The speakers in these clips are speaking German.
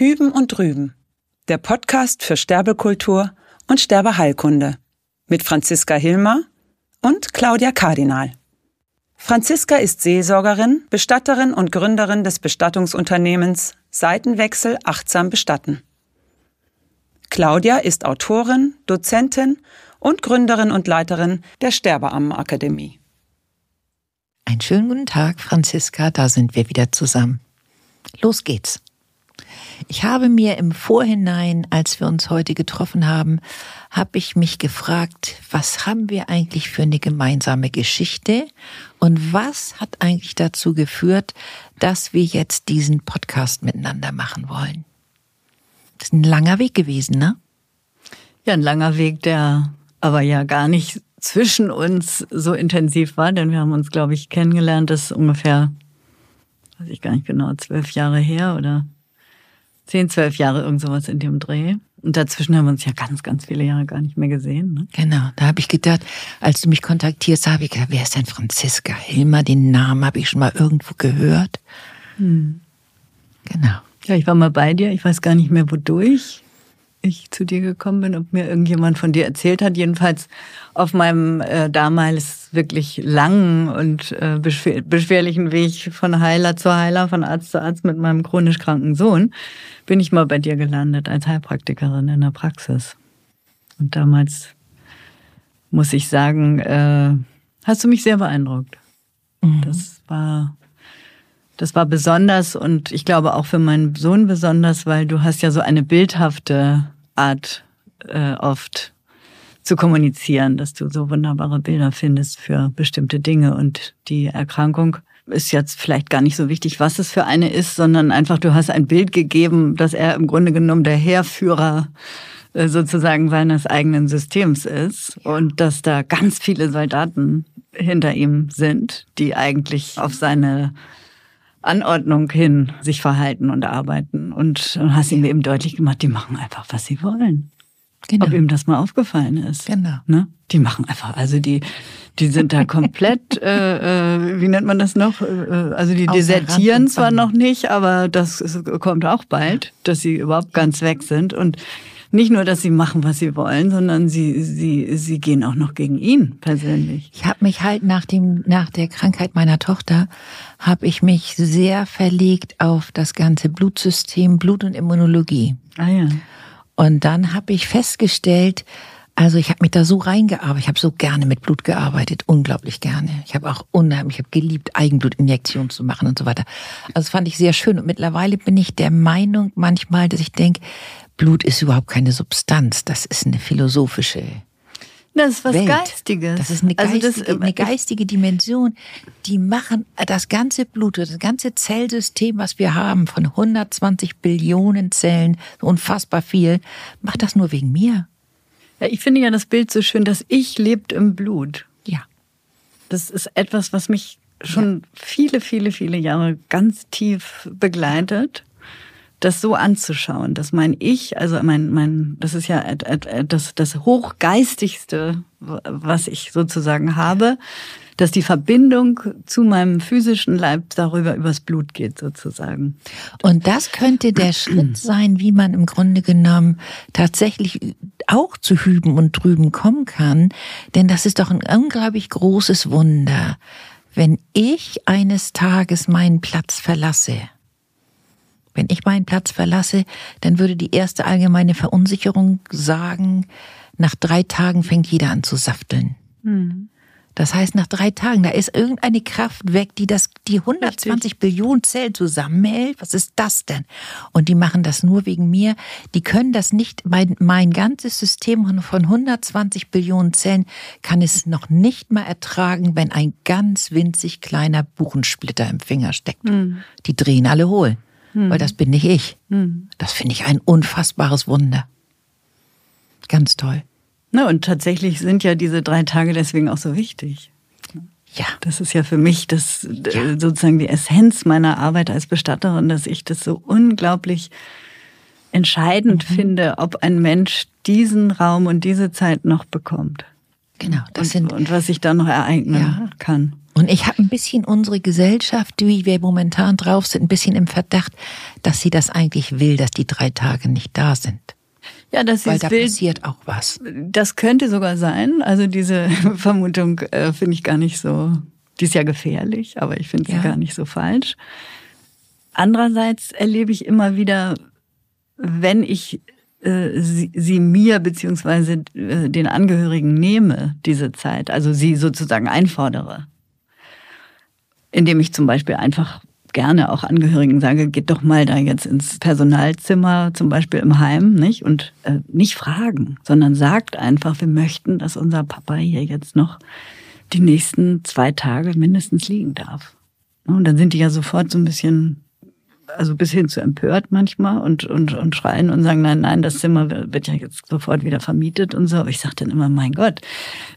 Hüben und Drüben, der Podcast für Sterbekultur und Sterbeheilkunde mit Franziska Hilmer und Claudia Kardinal. Franziska ist Seelsorgerin, Bestatterin und Gründerin des Bestattungsunternehmens Seitenwechsel achtsam bestatten. Claudia ist Autorin, Dozentin und Gründerin und Leiterin der Sterbeammenakademie. Einen schönen guten Tag, Franziska, da sind wir wieder zusammen. Los geht's. Ich habe mir im Vorhinein, als wir uns heute getroffen haben, habe ich mich gefragt, was haben wir eigentlich für eine gemeinsame Geschichte und was hat eigentlich dazu geführt, dass wir jetzt diesen Podcast miteinander machen wollen? Das ist ein langer Weg gewesen, ne? Ja, ein langer Weg, der aber ja gar nicht zwischen uns so intensiv war, denn wir haben uns, glaube ich, kennengelernt, das ist ungefähr, weiß ich gar nicht genau, zwölf Jahre her oder zehn, zwölf Jahre, irgend sowas in dem Dreh. Und dazwischen haben wir uns ja ganz, ganz viele Jahre gar nicht mehr gesehen. Ne? Genau, da habe ich gedacht, als du mich kontaktierst, habe ich gedacht, wer ist denn Franziska Hilmer? Den Namen habe ich schon mal irgendwo gehört. Hm. Genau. Ja, ich war mal bei dir, ich weiß gar nicht mehr wodurch ich zu dir gekommen bin, ob mir irgendjemand von dir erzählt hat. Jedenfalls auf meinem äh, damals wirklich langen und äh, beschwer beschwerlichen Weg von Heiler zu Heiler, von Arzt zu Arzt mit meinem chronisch kranken Sohn, bin ich mal bei dir gelandet als Heilpraktikerin in der Praxis. Und damals muss ich sagen, äh, hast du mich sehr beeindruckt. Mhm. Das war das war besonders und ich glaube auch für meinen Sohn besonders, weil du hast ja so eine bildhafte Art äh, oft zu kommunizieren, dass du so wunderbare Bilder findest für bestimmte Dinge und die Erkrankung ist jetzt vielleicht gar nicht so wichtig, was es für eine ist, sondern einfach du hast ein Bild gegeben, dass er im Grunde genommen der Heerführer äh, sozusagen seines eigenen Systems ist und dass da ganz viele Soldaten hinter ihm sind, die eigentlich auf seine Anordnung hin sich verhalten und arbeiten. Und dann hast ihm eben deutlich gemacht, die machen einfach, was sie wollen. Genau. Ob ihm das mal aufgefallen ist. Genau. Ne? Die machen einfach, also die, die sind da komplett, äh, äh, wie nennt man das noch? Äh, äh also die desertieren zwar noch nicht, aber das kommt auch bald, dass sie überhaupt ganz weg sind. Und nicht nur, dass sie machen, was sie wollen, sondern sie, sie, sie gehen auch noch gegen ihn persönlich. Ich habe mich halt nach dem, nach der Krankheit meiner Tochter, habe ich mich sehr verlegt auf das ganze Blutsystem, Blut und Immunologie. Ah ja. Und dann habe ich festgestellt, also ich habe mich da so reingearbeitet. Ich habe so gerne mit Blut gearbeitet, unglaublich gerne. Ich habe auch unheimlich, ich habe geliebt, Eigenblutinjektionen zu machen und so weiter. Also das fand ich sehr schön. Und mittlerweile bin ich der Meinung manchmal, dass ich denke, Blut ist überhaupt keine Substanz, das ist eine philosophische. Das ist was Welt. Geistiges. Das ist eine geistige, also das, äh, eine geistige Dimension. Die machen das ganze Blut, das ganze Zellsystem, was wir haben, von 120 Billionen Zellen, unfassbar viel, macht das nur wegen mir. Ja, ich finde ja das Bild so schön, dass ich lebt im Blut. Ja. Das ist etwas, was mich schon ja. viele, viele, viele Jahre ganz tief begleitet das so anzuschauen, dass mein Ich, also mein, mein, das ist ja das, das Hochgeistigste, was ich sozusagen habe, dass die Verbindung zu meinem physischen Leib darüber übers Blut geht sozusagen. Und das könnte der Schritt sein, wie man im Grunde genommen tatsächlich auch zu Hüben und Drüben kommen kann, denn das ist doch ein unglaublich großes Wunder, wenn ich eines Tages meinen Platz verlasse wenn ich meinen Platz verlasse, dann würde die erste allgemeine Verunsicherung sagen, nach drei Tagen fängt jeder an zu safteln. Mhm. Das heißt, nach drei Tagen, da ist irgendeine Kraft weg, die das, die 120 Richtig. Billionen Zellen zusammenhält. Was ist das denn? Und die machen das nur wegen mir. Die können das nicht, mein, mein ganzes System von 120 Billionen Zellen kann es noch nicht mal ertragen, wenn ein ganz winzig kleiner Buchensplitter im Finger steckt. Mhm. Die drehen alle hohl hm. weil das bin nicht ich. Hm. Das finde ich ein unfassbares Wunder. Ganz toll. Na, und tatsächlich sind ja diese drei Tage deswegen auch so wichtig. Ja. Das ist ja für mich das ja. sozusagen die Essenz meiner Arbeit als Bestatterin, dass ich das so unglaublich entscheidend mhm. finde, ob ein Mensch diesen Raum und diese Zeit noch bekommt. Genau, das und, sind und was sich da noch ereignen ja. kann. Und ich habe ein bisschen unsere Gesellschaft, wie wir momentan drauf sind, ein bisschen im Verdacht, dass sie das eigentlich will, dass die drei Tage nicht da sind. Ja, das Weil ist da wild. passiert auch was. Das könnte sogar sein. Also diese Vermutung äh, finde ich gar nicht so, die ist ja gefährlich, aber ich finde sie Ja. gar nicht so falsch. Andererseits erlebe ich immer wieder, wenn ich äh, sie, sie mir beziehungsweise äh, den Angehörigen nehme, diese Zeit, also sie sozusagen einfordere, indem ich zum Beispiel einfach gerne auch Angehörigen sage, geht doch mal da jetzt ins Personalzimmer, zum Beispiel im Heim, nicht? Und äh, nicht fragen, sondern sagt einfach, wir möchten, dass unser Papa hier jetzt noch die nächsten zwei Tage mindestens liegen darf. Und dann sind die ja sofort so ein bisschen, also bis hin zu empört manchmal und, und, und schreien und sagen, nein, nein, das Zimmer wird ja jetzt sofort wieder vermietet und so. Ich sage dann immer, mein Gott,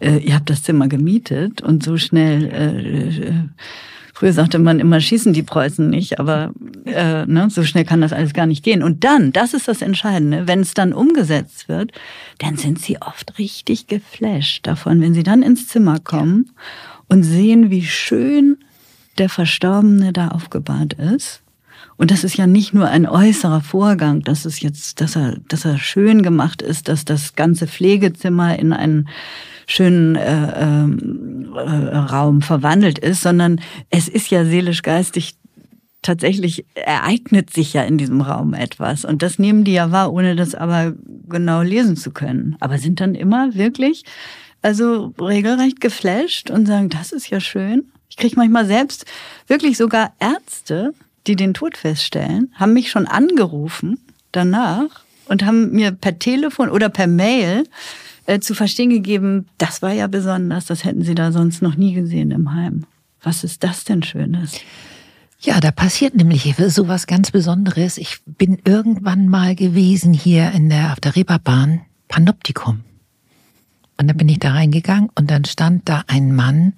äh, ihr habt das Zimmer gemietet und so schnell, äh, äh, früher sagte man immer, schießen die Preußen nicht, aber äh, ne, so schnell kann das alles gar nicht gehen. Und dann, das ist das Entscheidende, wenn es dann umgesetzt wird, dann sind sie oft richtig geflasht davon, wenn sie dann ins Zimmer kommen und sehen, wie schön der Verstorbene da aufgebahrt ist. Und das ist ja nicht nur ein äußerer Vorgang, dass es jetzt, dass er, dass er schön gemacht ist, dass das ganze Pflegezimmer in einen schönen äh, ähm, äh, Raum verwandelt ist, sondern es ist ja seelisch-geistig tatsächlich ereignet sich ja in diesem Raum etwas. Und das nehmen die ja wahr, ohne das aber genau lesen zu können. Aber sind dann immer wirklich, also regelrecht geflasht und sagen, das ist ja schön. Ich kriege manchmal selbst wirklich sogar Ärzte, die den Tod feststellen, haben mich schon angerufen danach und haben mir per Telefon oder per Mail äh, zu verstehen gegeben, das war ja besonders, das hätten sie da sonst noch nie gesehen im Heim. Was ist das denn Schönes? Ja, da passiert nämlich so was ganz Besonderes. Ich bin irgendwann mal gewesen hier in der, auf der Reeperbahn, Panoptikum. Und dann bin ich da reingegangen und dann stand da ein Mann,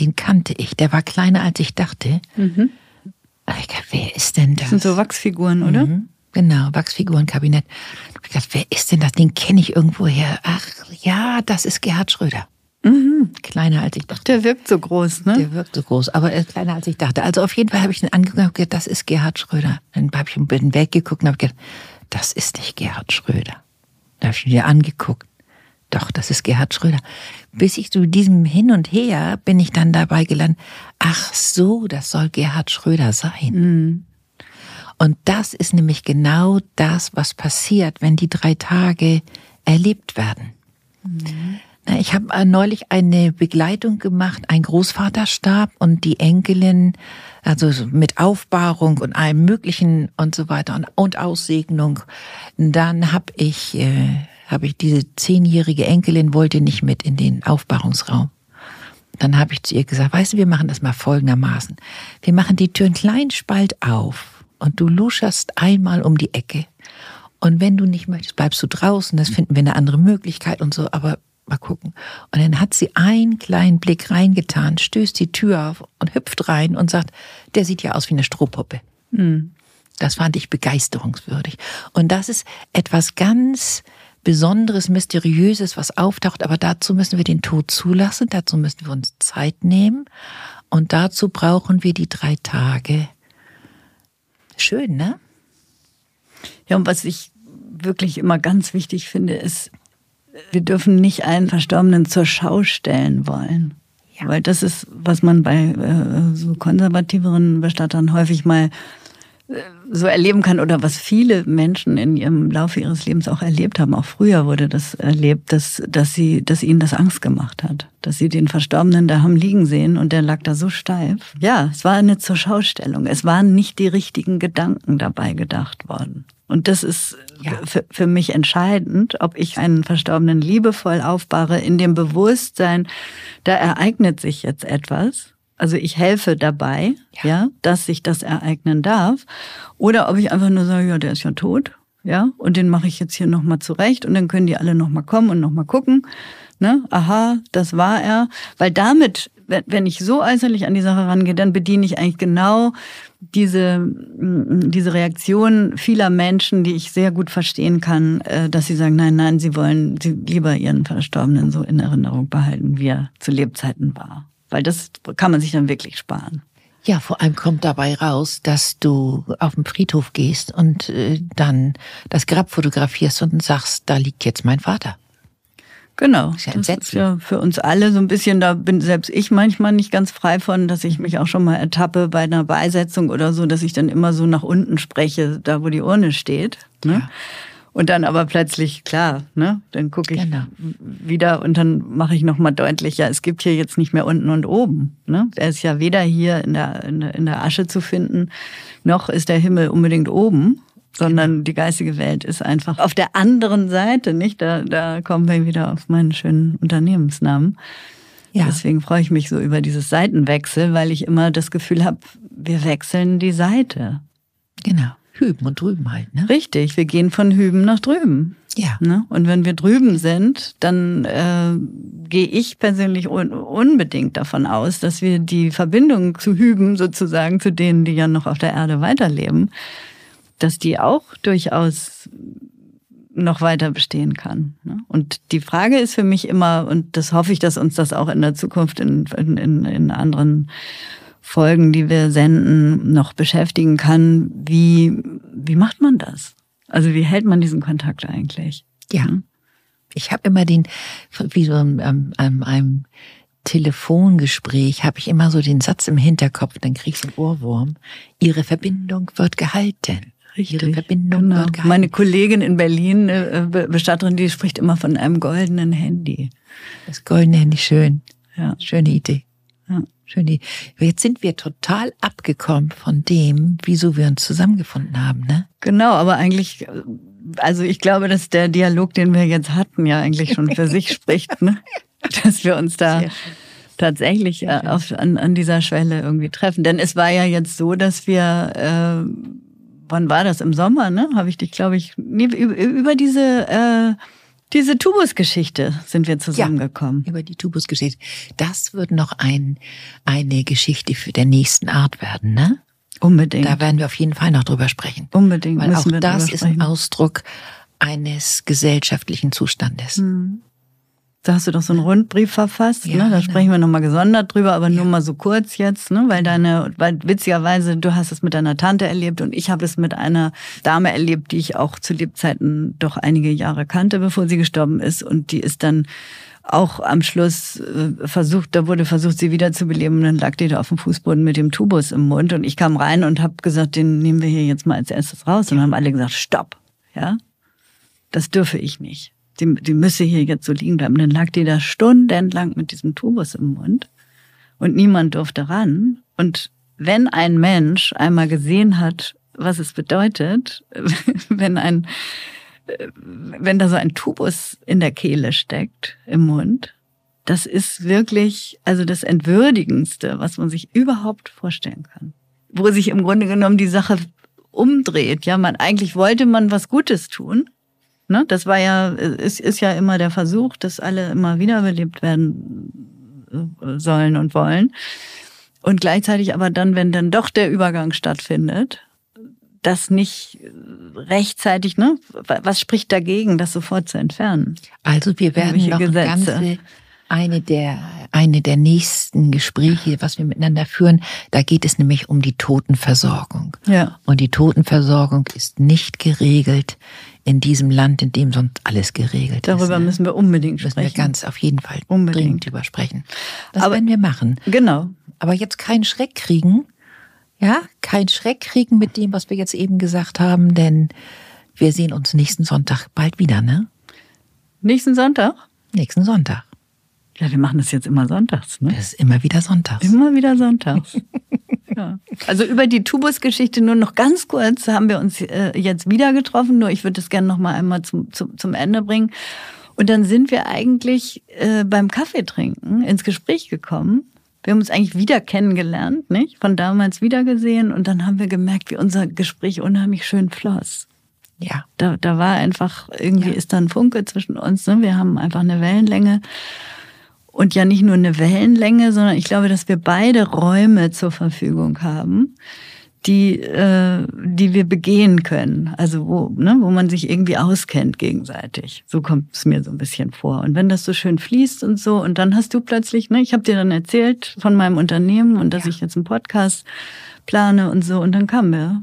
den kannte ich. Der war kleiner als ich dachte. Mhm. Ich dachte, wer ist denn das? Das sind so Wachsfiguren, oder? Mhm. Genau, Wachsfigurenkabinett. Ich dachte, wer ist denn das? Den kenne ich irgendwoher. Ach ja, das ist Gerhard Schröder. Mhm. Kleiner als ich dachte. Der wirkt so groß, ne? Der wirkt so groß, aber er ist kleiner als ich dachte. Also auf jeden Fall habe ich ihn angeguckt und hab gedacht, das ist Gerhard Schröder. Dann habe ich ihn weggeguckt und habe gedacht, das ist nicht Gerhard Schröder. Dann habe ich ihn wieder angeguckt. Doch, das ist Gerhard Schröder. Bis ich zu diesem Hin und Her bin ich dann dabei gelandet, ach so, das soll Gerhard Schröder sein. Mhm. Und das ist nämlich genau das, was passiert, wenn die drei Tage erlebt werden. Na, Ich habe äh, neulich eine Begleitung gemacht, ein Großvater starb und die Enkelin, also so mit Aufbahrung und allem Möglichen und so weiter und, und Aussegnung. Dann habe ich, äh, habe ich diese zehnjährige Enkelin wollte nicht mit in den Aufbahrungsraum. Dann habe ich zu ihr gesagt, weißt du, wir machen das mal folgendermaßen. Wir machen die Tür einen kleinen Spalt auf und du luscherst einmal um die Ecke. Und wenn du nicht möchtest, bleibst du draußen, das finden wir eine andere Möglichkeit und so, aber mal gucken. Und dann hat sie einen kleinen Blick reingetan, stößt die Tür auf und hüpft rein und sagt, der sieht ja aus wie eine Strohpuppe. Mhm. Das fand ich begeisterungswürdig. Und das ist etwas ganz Besonderes, Mysteriöses, was auftaucht. Aber dazu müssen wir den Tod zulassen, dazu müssen wir uns Zeit nehmen. Und dazu brauchen wir die drei Tage. Schön, ne? Ja, und was ich wirklich immer ganz wichtig finde, ist, wir dürfen nicht einen Verstorbenen zur Schau stellen wollen. Ja. Weil das ist, was man bei äh, so konservativeren Bestattern häufig mal so erleben kann oder was viele Menschen in ihrem Laufe ihres Lebens auch erlebt haben. Auch früher wurde das erlebt, dass, dass sie, dass ihnen das Angst gemacht hat. Dass sie den Verstorbenen da haben liegen sehen und der lag da so steif. Ja, es war eine Zurschaustellung. Es waren nicht die richtigen Gedanken dabei gedacht worden. Und das ist Ja. für, für mich entscheidend, ob ich einen Verstorbenen liebevoll aufbahre, in dem Bewusstsein, da ereignet sich jetzt etwas. Also ich helfe dabei, Ja. ja, dass sich das ereignen darf. Oder ob ich einfach nur sage, ja, der ist ja tot, ja, und den mache ich jetzt hier nochmal zurecht und dann können die alle nochmal kommen und nochmal gucken. Ne? Aha, das war er. Weil damit, wenn ich so äußerlich an die Sache rangehe, dann bediene ich eigentlich genau diese, mm, diese Reaktion vieler Menschen, die ich sehr gut verstehen kann, äh, dass sie sagen, nein, nein, sie wollen sie lieber ihren Verstorbenen so in Erinnerung behalten, wie er zu Lebzeiten war. Weil das kann man sich dann wirklich sparen. Ja, vor allem kommt dabei raus, dass du auf den Friedhof gehst und äh, dann das Grab fotografierst und sagst, da liegt jetzt mein Vater. Genau. Das ist, ja das ist ja für uns alle so ein bisschen, da bin selbst ich manchmal nicht ganz frei von, dass ich mich auch schon mal ertappe bei einer Beisetzung oder so, dass ich dann immer so nach unten spreche, da wo die Urne steht. Ne? Ja. Und dann aber plötzlich, klar, ne, dann gucke ich genau. wieder und dann mache ich nochmal deutlicher, es gibt hier jetzt nicht mehr unten und oben. Ne? Er ist ja weder hier in der, in der, Asche zu finden, noch ist der Himmel unbedingt oben sondern genau. die geistige Welt ist einfach auf der anderen Seite, nicht? Da, da kommen wir wieder auf meinen schönen Unternehmensnamen. Ja. Deswegen freue ich mich so über dieses Seitenwechsel, weil ich immer das Gefühl habe, wir wechseln die Seite. Genau. Hüben und drüben halt, ne? Richtig, wir gehen von hüben nach drüben. Ja. Ne? Und wenn wir drüben sind, dann äh, gehe ich persönlich un unbedingt davon aus, dass wir die Verbindung zu hüben, sozusagen, zu denen, die ja noch auf der Erde weiterleben, dass die auch durchaus noch weiter bestehen kann. Ne? Und die Frage ist für mich immer, und das hoffe ich, dass uns das auch in der Zukunft in, in, in anderen Folgen, die wir senden, noch beschäftigen kann, wie, wie macht man das? Also wie hält man diesen Kontakt eigentlich? Ja. Hm? Ich habe immer den, wie so an einem, einem Telefongespräch, habe ich immer so den Satz im Hinterkopf, dann krieg ich so einen Ohrwurm. Ihre Verbindung wird gehalten. Richtig. Ihre Verbindung genau. Meine Kollegin in Berlin, äh, Bestatterin, die spricht immer von einem goldenen Handy. Das goldene Handy, schön. Ja. Schöne Idee. Ja. Schöne Idee. Jetzt sind wir total abgekommen von dem, wieso wir uns zusammengefunden haben, ne? Genau, aber eigentlich, also ich glaube, dass der Dialog, den wir jetzt hatten, ja eigentlich schon für sich spricht, ne? Dass wir uns da tatsächlich äh, auf, an, an dieser Schwelle irgendwie treffen. Denn es war ja jetzt so, dass wir äh, wann war das? Im Sommer, ne? Habe ich dich, glaube ich, über diese äh, diese Tubus-Geschichte sind wir zusammengekommen. Ja, über die Tubus-Geschichte. Das wird noch ein, eine Geschichte für der nächsten Art werden, ne? Unbedingt. Da werden wir auf jeden Fall noch drüber sprechen. Unbedingt. Weil auch das ist ein Ausdruck eines gesellschaftlichen Zustandes. Hm. Da hast du doch so einen Rundbrief verfasst, ja, ne? Da genau. sprechen wir nochmal gesondert drüber, aber ja. nur mal so kurz jetzt, ne? Weil deine, weil witzigerweise, du hast es mit deiner Tante erlebt und ich habe es mit einer Dame erlebt, die ich auch zu Lebzeiten doch einige Jahre kannte, bevor sie gestorben ist. Und die ist dann auch am Schluss äh, versucht, da wurde versucht, sie wiederzubeleben und dann lag die da auf dem Fußboden mit dem Tubus im Mund und ich kam rein und habe gesagt, den nehmen wir hier jetzt mal als erstes raus und haben alle gesagt, stopp, ja, das dürfe ich nicht die, die müsse hier jetzt so liegen bleiben. Dann lag die da stundenlang mit diesem Tubus im Mund und niemand durfte ran. Und wenn ein Mensch einmal gesehen hat, was es bedeutet, wenn ein, wenn da so ein Tubus in der Kehle steckt, im Mund, das ist wirklich, also das Entwürdigendste, was man sich überhaupt vorstellen kann. Wo sich im Grunde genommen die Sache umdreht. Ja, man, eigentlich wollte man was Gutes tun Ne? Das war ja, ist, ist ja immer der Versuch, dass alle immer wiederbelebt werden äh, sollen und wollen. Und gleichzeitig aber dann, wenn dann doch der Übergang stattfindet, das nicht rechtzeitig, ne? Was spricht dagegen, das sofort zu entfernen? Also wir werden noch Gesetze. ganze eine der, eine der nächsten Gespräche, was wir miteinander führen, da geht es nämlich um die Totenversorgung. Ja. Und die Totenversorgung ist nicht geregelt in diesem Land, in dem sonst alles geregelt Darüber ist. Darüber ne? müssen wir unbedingt sprechen. Müssen wir ganz auf jeden Fall unbedingt. dringend drüber sprechen. Das Aber, werden wir machen. Genau. Aber jetzt keinen Schreck kriegen. Ja, keinen Schreck kriegen mit dem, was wir jetzt eben gesagt haben, denn wir sehen uns nächsten Sonntag bald wieder, ne? Nächsten Sonntag? Nächsten Sonntag. Ja, wir machen das jetzt immer sonntags, ne? Das ist immer wieder sonntags. Immer wieder sonntags. ja. Also über die Tubus-Geschichte nur noch ganz kurz haben wir uns äh, jetzt wieder getroffen. Nur ich würde das gerne noch mal einmal zum, zum, zum Ende bringen. Und dann sind wir eigentlich äh, beim Kaffeetrinken ins Gespräch gekommen. Wir haben uns eigentlich wieder kennengelernt, nicht? Von damals wiedergesehen. Und dann haben wir gemerkt, wie unser Gespräch unheimlich schön floss. Ja. Da, da war einfach, irgendwie ja. ist da ein Funke zwischen uns. Ne? Wir haben einfach eine Wellenlänge. Und ja nicht nur eine Wellenlänge, sondern ich glaube, dass wir beide Räume zur Verfügung haben, die, äh, die wir begehen können. Also wo, ne, wo man sich irgendwie auskennt gegenseitig. So kommt es mir so ein bisschen vor. Und wenn das so schön fließt und so, und dann hast du plötzlich, ne, ich habe dir dann erzählt von meinem Unternehmen und dass ja. ich jetzt einen Podcast plane und so, und dann kam mir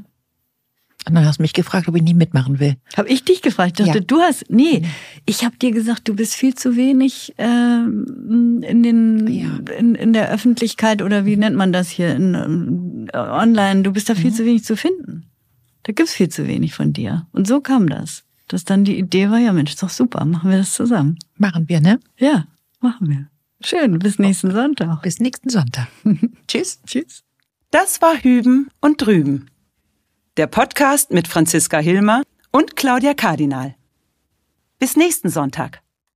und dann hast du mich gefragt, ob ich nicht mitmachen will. Habe ich dich gefragt? Ich dachte, ja. du hast. Nee, ich habe dir gesagt, du bist viel zu wenig äh, in den ja. in, in der Öffentlichkeit oder wie nennt man das hier in, äh, online. Du bist da viel mhm. zu wenig zu finden. Da gibt's viel zu wenig von dir. Und so kam das. Dass dann die Idee war, ja Mensch, ist doch super, machen wir das zusammen. Machen wir, ne? Ja, machen wir. Schön, bis nächsten Sonntag. Bis nächsten Sonntag. Tschüss. Tschüss. Das war Hüben und Drüben der Podcast mit Franziska Hilmer und Claudia Kardinal. Bis nächsten Sonntag.